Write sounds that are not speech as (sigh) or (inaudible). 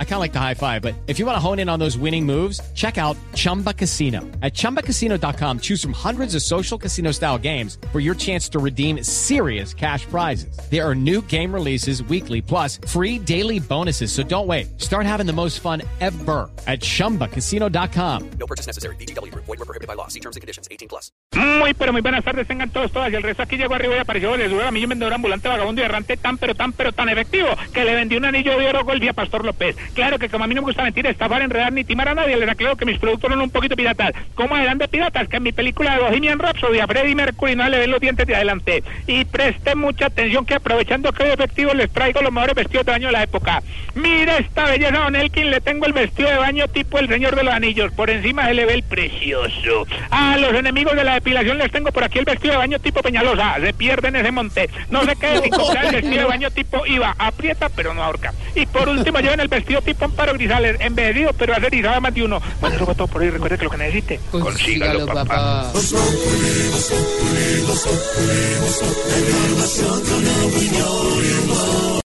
I kind of like the high five, but if you want to hone in on those winning moves, check out Chumba Casino. At ChumbaCasino.com, choose from hundreds of social casino style games for your chance to redeem serious cash prizes. There are new game releases weekly, plus free daily bonuses. So don't wait. Start having the most fun ever at ChumbaCasino.com. No purchase necessary. BGW. Void were prohibited by law. See terms and conditions. 18 plus. Muy, pero muy buenas tardes, tengan todos, todas. Y el resto aquí llegó arriba y apareció de su a mí un vendedor ambulante, vagabundo y errante tan, pero tan, pero tan efectivo que le vendí un anillo de oro golpe a Pastor López. Claro que como a mí no me gusta mentir, estafar, enredar ni timar a nadie, les aclaro que mis productos son un poquito piratas. ¿Cómo eran de piratas? Que en mi película de Bohemian Rhapsody a Freddie Mercury no le ven los dientes de adelante. Y presten mucha atención que aprovechando que hoy efectivo les traigo los mejores vestidos de baño de la época. Mira esta belleza, Don Elkin, le tengo el vestido de baño tipo el señor de los anillos. Por encima se le ve el precioso. A los enemigos de la depilación les tengo por aquí el vestido de baño tipo Peñalosa. Se pierden ese monte. No se queden sin (laughs) comprar el vestido de baño tipo IVA. Aprieta pero no ahorca. Y por último lleven el vestido tipo Amparo Grisales. Envejecido pero hacer erizado más de uno. Bueno, eso fue todo por hoy. Recuerde que lo que necesite, consígalo, papá.